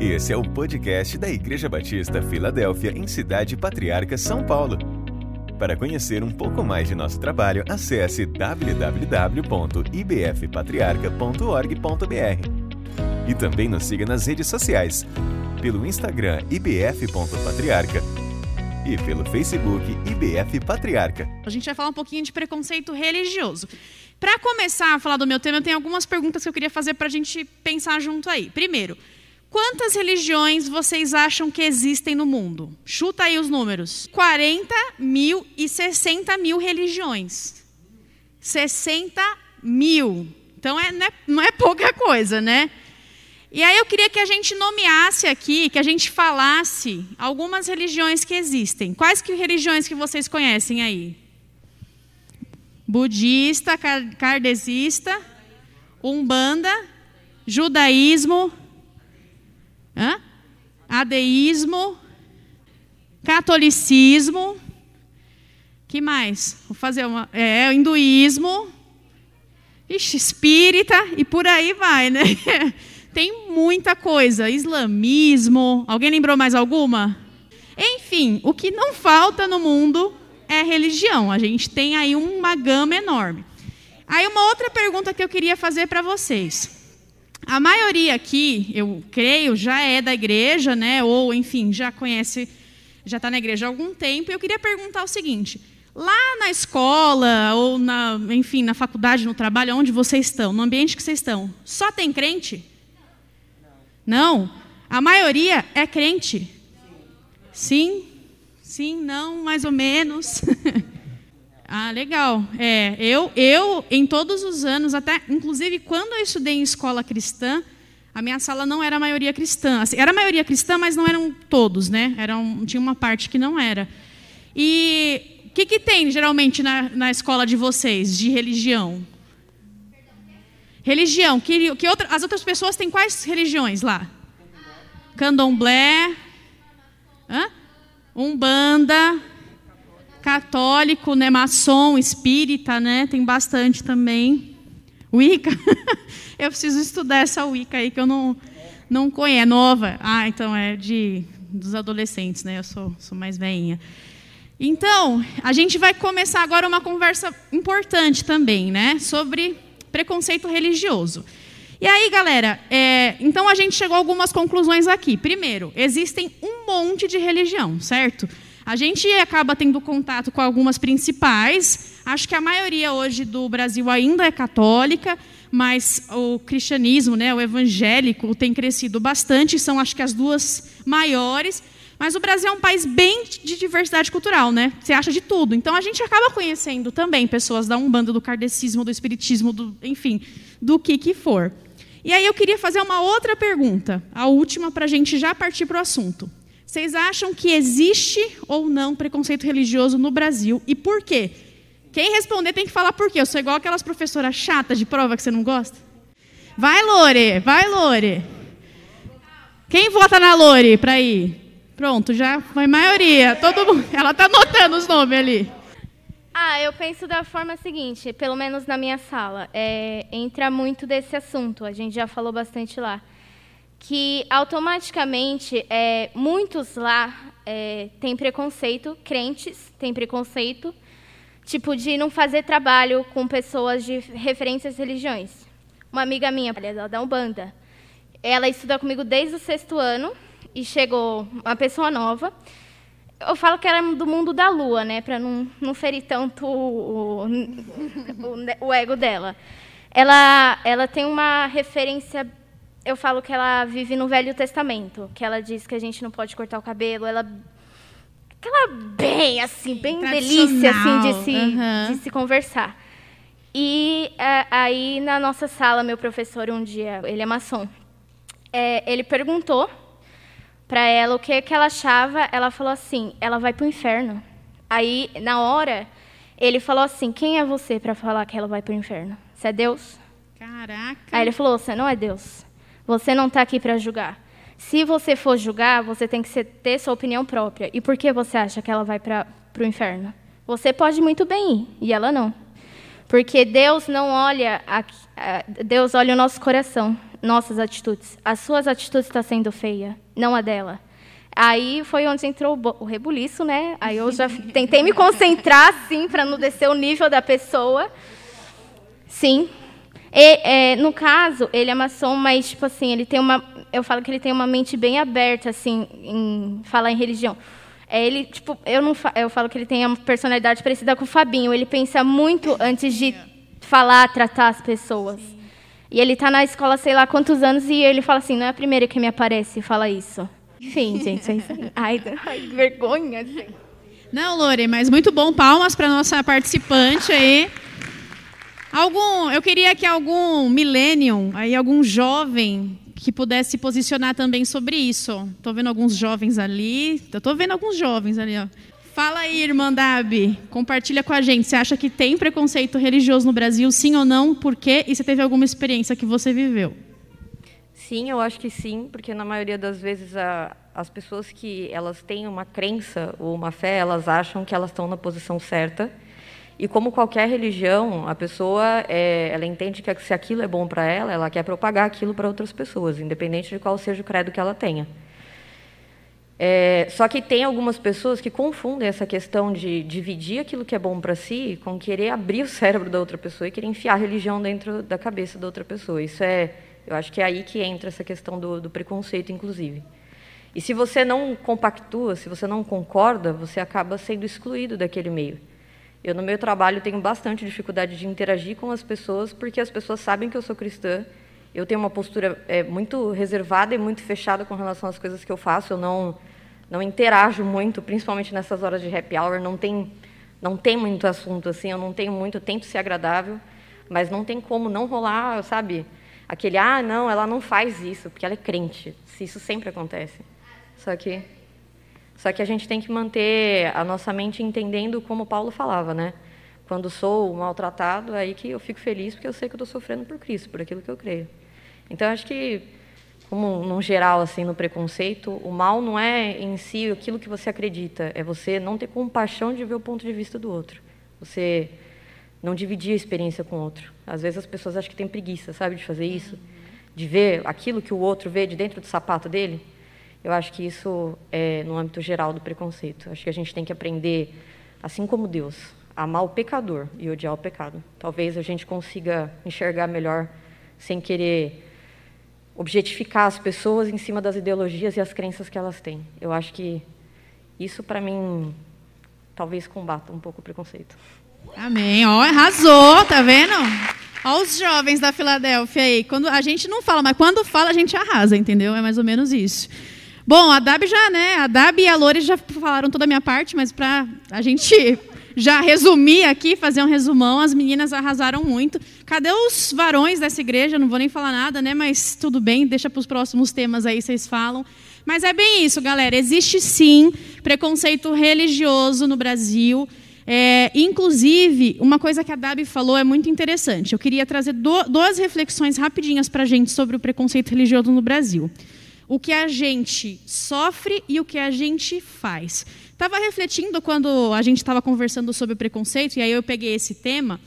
Esse é o podcast da Igreja Batista Filadélfia, em Cidade Patriarca, São Paulo. Para conhecer um pouco mais de nosso trabalho, acesse www.ibfpatriarca.org.br. E também nos siga nas redes sociais, pelo Instagram ibf.patriarca e pelo Facebook IBF Patriarca. A gente vai falar um pouquinho de preconceito religioso. Para começar a falar do meu tema, eu tenho algumas perguntas que eu queria fazer para a gente pensar junto aí. Primeiro, Quantas religiões vocês acham que existem no mundo? Chuta aí os números. 40 mil e 60 mil religiões. 60 mil. Então é, não, é, não é pouca coisa, né? E aí eu queria que a gente nomeasse aqui, que a gente falasse algumas religiões que existem. Quais que religiões que vocês conhecem aí? Budista, kardecista, umbanda, judaísmo, Hã? Adeísmo, catolicismo, que mais? Vou fazer uma. É, hinduísmo, ixi, espírita e por aí vai, né? Tem muita coisa. Islamismo. Alguém lembrou mais alguma? Enfim, o que não falta no mundo é religião. A gente tem aí uma gama enorme. Aí uma outra pergunta que eu queria fazer para vocês. A maioria aqui, eu creio, já é da igreja, né? Ou, enfim, já conhece, já está na igreja há algum tempo. E eu queria perguntar o seguinte: lá na escola, ou na, enfim, na faculdade, no trabalho, onde vocês estão, no ambiente que vocês estão, só tem crente? Não. não? A maioria é crente? Sim? Sim, não, mais ou menos. Ah, legal. É, eu, eu, em todos os anos, até inclusive quando eu estudei em escola cristã, a minha sala não era a maioria cristã. Assim, era a maioria cristã, mas não eram todos, né? Era um, tinha uma parte que não era. E o que, que tem geralmente na, na escola de vocês de religião? Religião. Que, que outra, as outras pessoas têm quais religiões lá? Candomblé, Hã? Umbanda, católico, né, maçom, espírita, né, tem bastante também. Wicca, eu preciso estudar essa Wicca aí que eu não não conheço, é nova. Ah, então é de dos adolescentes, né? Eu sou sou mais velhinha. Então, a gente vai começar agora uma conversa importante também, né, sobre preconceito religioso. E aí, galera, é, então a gente chegou a algumas conclusões aqui. Primeiro, existem um monte de religião, certo? A gente acaba tendo contato com algumas principais. Acho que a maioria hoje do Brasil ainda é católica, mas o cristianismo, né, o evangélico, tem crescido bastante. São, acho que, as duas maiores. Mas o Brasil é um país bem de diversidade cultural, né? Você acha de tudo. Então a gente acaba conhecendo também pessoas da Umbanda, do kardecismo, do espiritismo, do, enfim, do que que for. E aí eu queria fazer uma outra pergunta, a última para a gente já partir para o assunto. Vocês acham que existe ou não preconceito religioso no Brasil e por quê? Quem responder tem que falar por quê. Eu sou igual aquelas professoras chatas de prova que você não gosta. Vai, Lore, vai, Lore. Quem vota na Lore para ir? Pronto, já foi maioria. Todo mundo, ela está anotando os nomes ali. Ah, eu penso da forma seguinte, pelo menos na minha sala, é, entra muito desse assunto. A gente já falou bastante lá que automaticamente é, muitos lá é, têm preconceito, crentes têm preconceito, tipo de não fazer trabalho com pessoas de referências religiões. Uma amiga minha, ela da Umbanda, ela estuda comigo desde o sexto ano e chegou uma pessoa nova. Eu falo que ela é do mundo da lua, né, para não, não ferir tanto o, o, o ego dela. Ela, ela tem uma referência eu falo que ela vive no Velho Testamento, que ela diz que a gente não pode cortar o cabelo, ela aquela bem assim, bem delícia assim de se, uhum. de se conversar. E é, aí na nossa sala, meu professor um dia, ele é maçom, é, ele perguntou para ela o que que ela achava. Ela falou assim: ela vai para o inferno. Aí na hora ele falou assim: quem é você para falar que ela vai para o inferno? Você é Deus? Caraca. Aí ele falou: você não é Deus. Você não está aqui para julgar. Se você for julgar, você tem que ter sua opinião própria. E por que você acha que ela vai para o inferno? Você pode muito bem ir, e ela não. Porque Deus não olha, a, a, Deus olha o nosso coração. nossas atitudes. As suas atitudes estão tá sendo feia, não a dela. Aí foi onde entrou o rebuliço, né? Aí eu já tentei me concentrar, sim, para não descer o nível da pessoa. Sim. E, é, no caso, ele é maçom, mas, tipo assim, ele tem uma... Eu falo que ele tem uma mente bem aberta, assim, em falar em religião. É, ele, tipo, eu, não eu falo que ele tem uma personalidade parecida com o Fabinho. Ele pensa muito antes de falar, tratar as pessoas. Sim. E ele está na escola, sei lá quantos anos, e ele fala assim, não é a primeira que me aparece e fala isso. Enfim, gente, é isso aí. Ai, ai vergonha, gente. Não, Lore, mas muito bom. Palmas para nossa participante aí. Algum, eu queria que algum millennium, aí algum jovem que pudesse se posicionar também sobre isso. Estou vendo alguns jovens ali. Estou vendo alguns jovens ali. Ó. Fala aí, irmã Dabi. Compartilha com a gente. Você acha que tem preconceito religioso no Brasil, sim ou não? Por quê? E você teve alguma experiência que você viveu? Sim, eu acho que sim, porque na maioria das vezes a, as pessoas que elas têm uma crença ou uma fé, elas acham que elas estão na posição certa. E como qualquer religião, a pessoa é, ela entende que se aquilo é bom para ela, ela quer propagar aquilo para outras pessoas, independente de qual seja o credo que ela tenha. É, só que tem algumas pessoas que confundem essa questão de dividir aquilo que é bom para si com querer abrir o cérebro da outra pessoa e querer enfiar a religião dentro da cabeça da outra pessoa. Isso é eu acho que é aí que entra essa questão do, do preconceito, inclusive. E se você não compactua, se você não concorda, você acaba sendo excluído daquele meio. Eu, no meu trabalho, tenho bastante dificuldade de interagir com as pessoas, porque as pessoas sabem que eu sou cristã. Eu tenho uma postura é, muito reservada e muito fechada com relação às coisas que eu faço. Eu não, não interajo muito, principalmente nessas horas de happy hour. Não tem, não tem muito assunto assim. Eu não tenho muito. Eu tento ser agradável, mas não tem como não rolar, sabe? aquele, ah, não, ela não faz isso, porque ela é crente. Isso sempre acontece. Só que, só que a gente tem que manter a nossa mente entendendo como Paulo falava, né? Quando sou maltratado, é aí que eu fico feliz, porque eu sei que eu estou sofrendo por Cristo, por aquilo que eu creio. Então, acho que, como no geral, assim, no preconceito, o mal não é em si aquilo que você acredita, é você não ter compaixão de ver o ponto de vista do outro. Você não dividir a experiência com o outro. Às vezes as pessoas acham que tem preguiça, sabe, de fazer isso, de ver aquilo que o outro vê de dentro do sapato dele. Eu acho que isso é no âmbito geral do preconceito. Acho que a gente tem que aprender, assim como Deus, a amar o pecador e odiar o pecado. Talvez a gente consiga enxergar melhor sem querer objetificar as pessoas em cima das ideologias e as crenças que elas têm. Eu acho que isso, para mim, talvez combata um pouco o preconceito. Amém. Ó, arrasou, tá vendo? Ó os jovens da Filadélfia aí. Quando a gente não fala, mas quando fala a gente arrasa, entendeu? É mais ou menos isso. Bom, a Dab já, né? A Dab e a Lore já falaram toda a minha parte, mas para a gente já resumir aqui, fazer um resumão, as meninas arrasaram muito. Cadê os varões dessa igreja? Não vou nem falar nada, né? Mas tudo bem, deixa para os próximos temas aí, vocês falam. Mas é bem isso, galera. Existe sim preconceito religioso no Brasil. É, inclusive, uma coisa que a Dabi falou é muito interessante. Eu queria trazer do, duas reflexões rapidinhas para a gente sobre o preconceito religioso no Brasil. O que a gente sofre e o que a gente faz. Estava refletindo quando a gente estava conversando sobre preconceito, e aí eu peguei esse tema.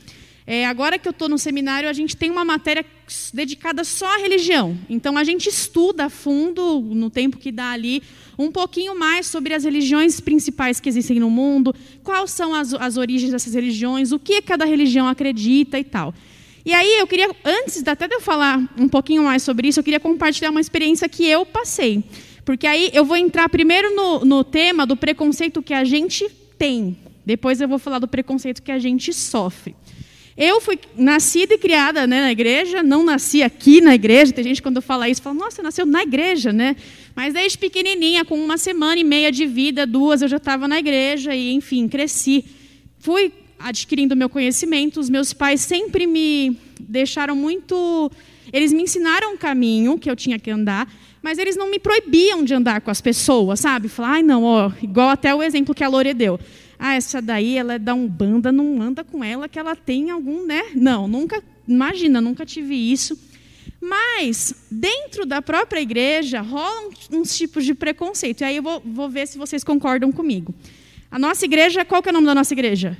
É, agora que eu estou no seminário, a gente tem uma matéria dedicada só à religião. Então, a gente estuda a fundo, no tempo que dá ali, um pouquinho mais sobre as religiões principais que existem no mundo, quais são as, as origens dessas religiões, o que cada religião acredita e tal. E aí, eu queria, antes até de eu falar um pouquinho mais sobre isso, eu queria compartilhar uma experiência que eu passei. Porque aí eu vou entrar primeiro no, no tema do preconceito que a gente tem. Depois eu vou falar do preconceito que a gente sofre. Eu fui nascida e criada né, na igreja, não nasci aqui na igreja. Tem gente quando fala isso, fala, nossa, nasceu na igreja, né? Mas desde pequenininha, com uma semana e meia de vida, duas, eu já estava na igreja e, enfim, cresci. Fui adquirindo meu conhecimento. Os meus pais sempre me deixaram muito. Eles me ensinaram um caminho que eu tinha que andar, mas eles não me proibiam de andar com as pessoas, sabe? Falar, ai, não, ó, igual até o exemplo que a Lore deu ah, essa daí ela é da Umbanda, não anda com ela que ela tem algum, né? Não, nunca, imagina, nunca tive isso. Mas, dentro da própria igreja, rolam uns tipos de preconceito. E aí eu vou, vou ver se vocês concordam comigo. A nossa igreja, qual que é o nome da nossa igreja?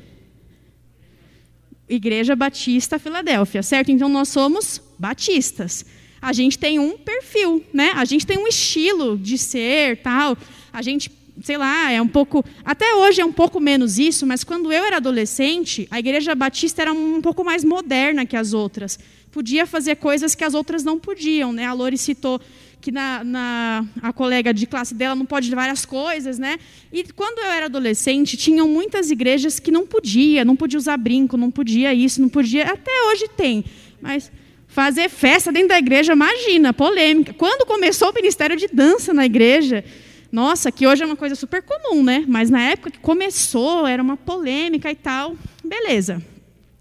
Igreja Batista Filadélfia, certo? Então nós somos batistas. a gente tem um perfil, né? A gente tem um estilo de ser, tal. A gente, sei lá, é um pouco, até hoje é um pouco menos isso, mas quando eu era adolescente, a Igreja Batista era um pouco mais moderna que as outras. Podia fazer coisas que as outras não podiam, né? A Lori citou que na, na, a colega de classe dela não pode várias coisas, né? E quando eu era adolescente, tinham muitas igrejas que não podia, não podia usar brinco, não podia isso, não podia. Até hoje tem, mas fazer festa dentro da igreja, imagina, polêmica. Quando começou o ministério de dança na igreja, nossa, que hoje é uma coisa super comum, né? Mas na época que começou, era uma polêmica e tal. Beleza.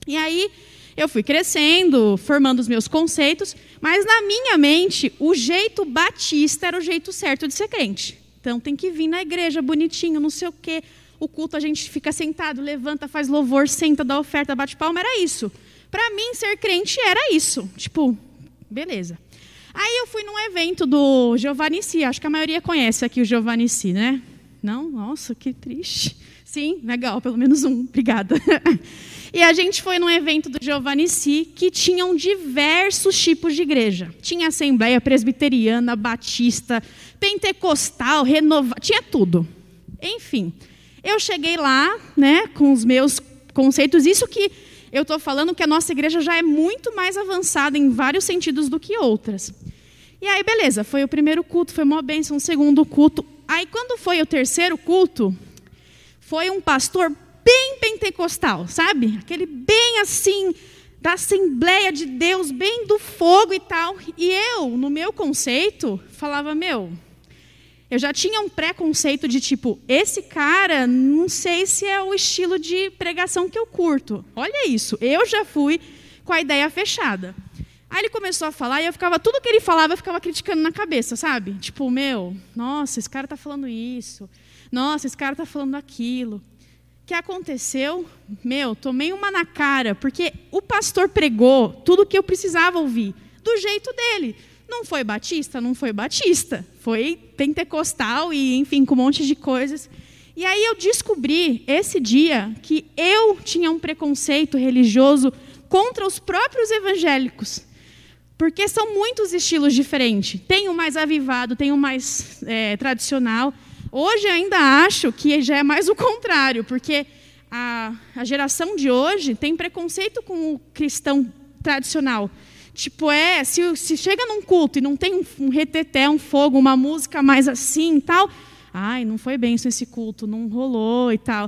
E aí eu fui crescendo, formando os meus conceitos, mas na minha mente, o jeito batista era o jeito certo de ser crente. Então tem que vir na igreja bonitinho, não sei o quê. O culto a gente fica sentado, levanta, faz louvor, senta, dá oferta, bate palma, era isso. Para mim, ser crente era isso. Tipo, beleza. Aí eu fui num evento do Giovannici, acho que a maioria conhece aqui o Giovannici, né? Não? Nossa, que triste. Sim, legal, pelo menos um, obrigada. e a gente foi num evento do Giovannici que tinham diversos tipos de igreja. Tinha assembleia presbiteriana, batista, pentecostal, renovada, tinha tudo. Enfim, eu cheguei lá, né, com os meus conceitos, isso que eu estou falando que a nossa igreja já é muito mais avançada em vários sentidos do que outras. E aí, beleza, foi o primeiro culto, foi uma bênção, o segundo culto. Aí, quando foi o terceiro culto, foi um pastor bem pentecostal, sabe? Aquele bem assim, da Assembleia de Deus, bem do fogo e tal. E eu, no meu conceito, falava: meu, eu já tinha um preconceito de tipo, esse cara, não sei se é o estilo de pregação que eu curto. Olha isso, eu já fui com a ideia fechada. Aí ele começou a falar e eu ficava, tudo que ele falava, eu ficava criticando na cabeça, sabe? Tipo, meu, nossa, esse cara está falando isso. Nossa, esse cara está falando aquilo. O que aconteceu? Meu, tomei uma na cara, porque o pastor pregou tudo que eu precisava ouvir, do jeito dele. Não foi batista? Não foi batista. Foi pentecostal e, enfim, com um monte de coisas. E aí eu descobri esse dia que eu tinha um preconceito religioso contra os próprios evangélicos. Porque são muitos estilos diferentes. Tem o mais avivado, tem o mais é, tradicional. Hoje ainda acho que já é mais o contrário, porque a, a geração de hoje tem preconceito com o cristão tradicional. Tipo, é, se, se chega num culto e não tem um, um reteté, um fogo, uma música mais assim e tal, ai, não foi bem esse culto, não rolou e tal.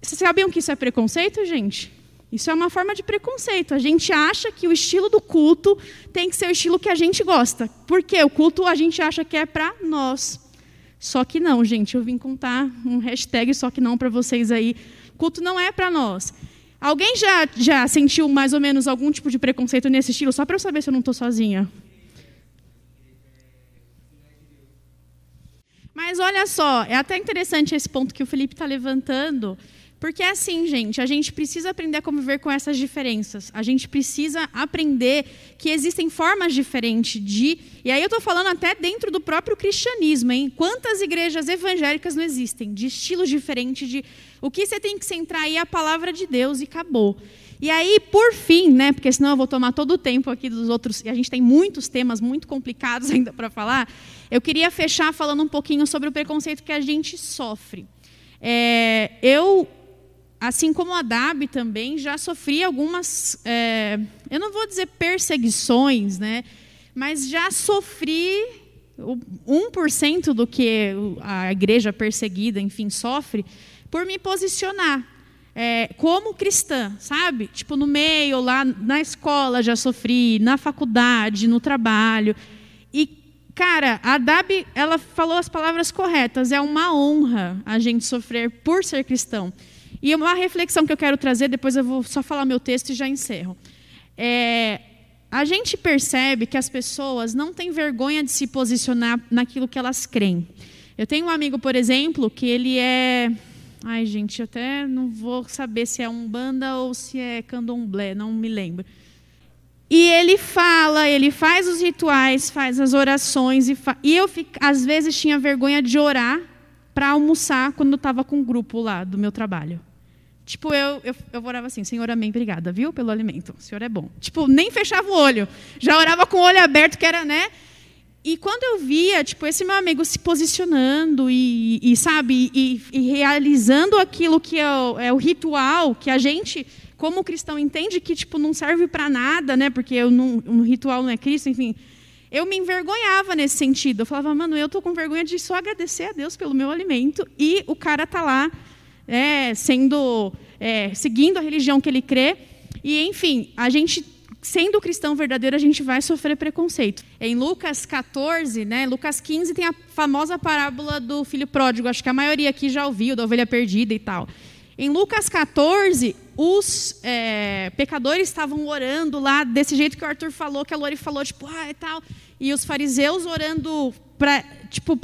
Vocês sabiam que isso é preconceito, gente? Isso é uma forma de preconceito. A gente acha que o estilo do culto tem que ser o estilo que a gente gosta. Porque o culto a gente acha que é para nós. Só que não, gente. Eu vim contar um hashtag só que não para vocês aí. Culto não é para nós. Alguém já, já sentiu mais ou menos algum tipo de preconceito nesse estilo? Só para eu saber se eu não estou sozinha. Mas olha só, é até interessante esse ponto que o Felipe está levantando, porque é assim, gente, a gente precisa aprender a conviver com essas diferenças. A gente precisa aprender que existem formas diferentes de. E aí eu estou falando até dentro do próprio cristianismo, hein? Quantas igrejas evangélicas não existem? De estilos diferentes, de. O que você tem que centrar aí é a palavra de Deus e acabou. E aí, por fim, né, porque senão eu vou tomar todo o tempo aqui dos outros, e a gente tem muitos temas muito complicados ainda para falar, eu queria fechar falando um pouquinho sobre o preconceito que a gente sofre. É, eu assim como a DAB também, já sofri algumas, é, eu não vou dizer perseguições, né, mas já sofri 1% do que a igreja perseguida, enfim, sofre, por me posicionar. É, como cristã, sabe? Tipo, no meio, lá na escola já sofri, na faculdade, no trabalho. E, cara, a Dab, ela falou as palavras corretas. É uma honra a gente sofrer por ser cristão. E uma reflexão que eu quero trazer, depois eu vou só falar meu texto e já encerro. É, a gente percebe que as pessoas não têm vergonha de se posicionar naquilo que elas creem. Eu tenho um amigo, por exemplo, que ele é. Ai, gente, até não vou saber se é um banda ou se é candomblé, não me lembro. E ele fala, ele faz os rituais, faz as orações, e, fa... e eu, às vezes, tinha vergonha de orar para almoçar quando estava com o grupo lá do meu trabalho. Tipo, eu, eu, eu orava assim, Senhor, amém, obrigada, viu, pelo alimento. O Senhor é bom. Tipo, nem fechava o olho. Já orava com o olho aberto, que era, né? E quando eu via, tipo, esse meu amigo se posicionando e, e sabe, e, e, realizando aquilo que é o, é o, ritual, que a gente, como cristão, entende que, tipo, não serve para nada, né? Porque não, um ritual não é Cristo, enfim. Eu me envergonhava nesse sentido. Eu falava, mano, eu tô com vergonha de só agradecer a Deus pelo meu alimento e o cara tá lá é, sendo, é, seguindo a religião que ele crê. E, enfim, a gente sendo cristão verdadeiro, a gente vai sofrer preconceito. Em Lucas 14, né, Lucas 15 tem a famosa parábola do filho pródigo, acho que a maioria aqui já ouviu, da ovelha perdida e tal. Em Lucas 14, os é, pecadores estavam orando lá, desse jeito que o Arthur falou, que a Lori falou, tipo, ah, e tal. E os fariseus orando para tipo,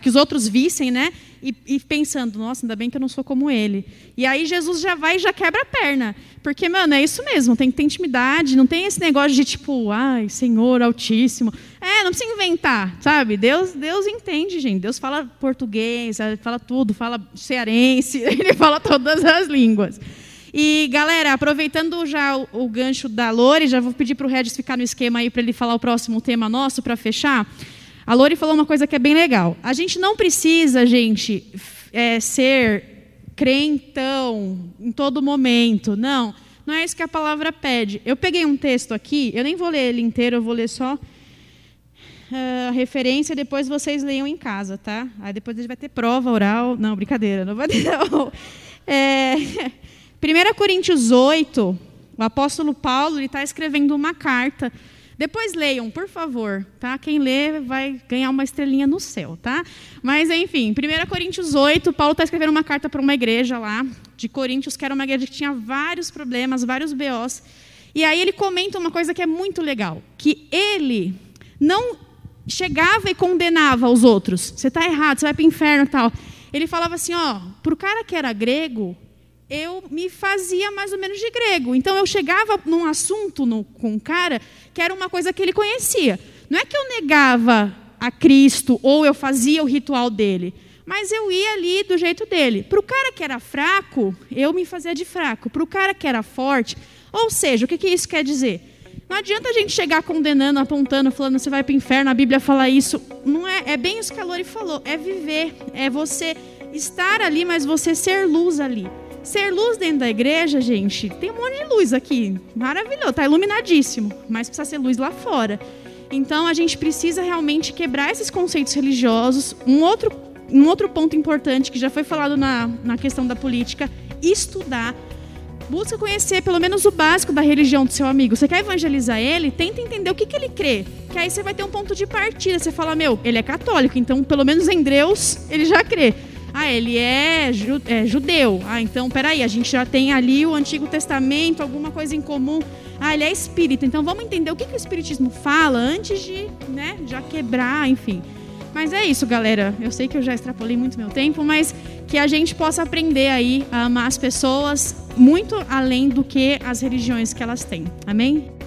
que os outros vissem, né? e, e, pensando, nossa, ainda bem que eu não sou como ele. E aí Jesus já vai e já quebra a perna. Porque, mano, é isso mesmo, tem que ter intimidade, não tem esse negócio de tipo, ai, Senhor Altíssimo. É, não precisa inventar, sabe? Deus, Deus entende, gente. Deus fala português, fala tudo, fala cearense, ele fala todas as línguas. E, galera, aproveitando já o, o gancho da Lore, já vou pedir para o Regis ficar no esquema aí para ele falar o próximo tema nosso para fechar. A Lori falou uma coisa que é bem legal. A gente não precisa, gente, é, ser crentão em todo momento. Não, não é isso que a palavra pede. Eu peguei um texto aqui, eu nem vou ler ele inteiro, eu vou ler só ah, a referência, depois vocês leiam em casa, tá? Aí depois a gente vai ter prova oral. Não, brincadeira, não vai ter. Não. É, 1 Coríntios 8, o apóstolo Paulo está escrevendo uma carta depois leiam, por favor, tá? Quem lê vai ganhar uma estrelinha no céu, tá? Mas enfim, 1 Coríntios 8, Paulo está escrevendo uma carta para uma igreja lá de Coríntios, que era uma igreja que tinha vários problemas, vários BOs. E aí ele comenta uma coisa que é muito legal, que ele não chegava e condenava os outros. Você está errado, você vai para o inferno e tal. Ele falava assim, ó, para o cara que era grego, eu me fazia mais ou menos de grego. Então eu chegava num assunto no, com um cara que era uma coisa que ele conhecia. Não é que eu negava a Cristo ou eu fazia o ritual dele, mas eu ia ali do jeito dele. Para o cara que era fraco, eu me fazia de fraco. Para o cara que era forte, ou seja, o que, que isso quer dizer? Não adianta a gente chegar condenando, apontando, falando você vai para o inferno, a Bíblia fala isso. Não é, é bem isso que a Lori falou. É viver, é você estar ali, mas você ser luz ali. Ser luz dentro da igreja, gente, tem um monte de luz aqui. Maravilhoso, está iluminadíssimo. Mas precisa ser luz lá fora. Então a gente precisa realmente quebrar esses conceitos religiosos. Um outro, um outro ponto importante que já foi falado na, na questão da política: estudar. Busca conhecer pelo menos o básico da religião do seu amigo. Você quer evangelizar ele? Tenta entender o que, que ele crê. Que aí você vai ter um ponto de partida. Você fala, meu, ele é católico, então pelo menos em Deus ele já crê. Ah, ele é, ju é judeu. Ah, então, peraí, a gente já tem ali o Antigo Testamento, alguma coisa em comum. Ah, ele é espírita. Então, vamos entender o que, que o Espiritismo fala antes de né, já quebrar, enfim. Mas é isso, galera. Eu sei que eu já extrapolei muito meu tempo, mas que a gente possa aprender aí a amar as pessoas muito além do que as religiões que elas têm. Amém?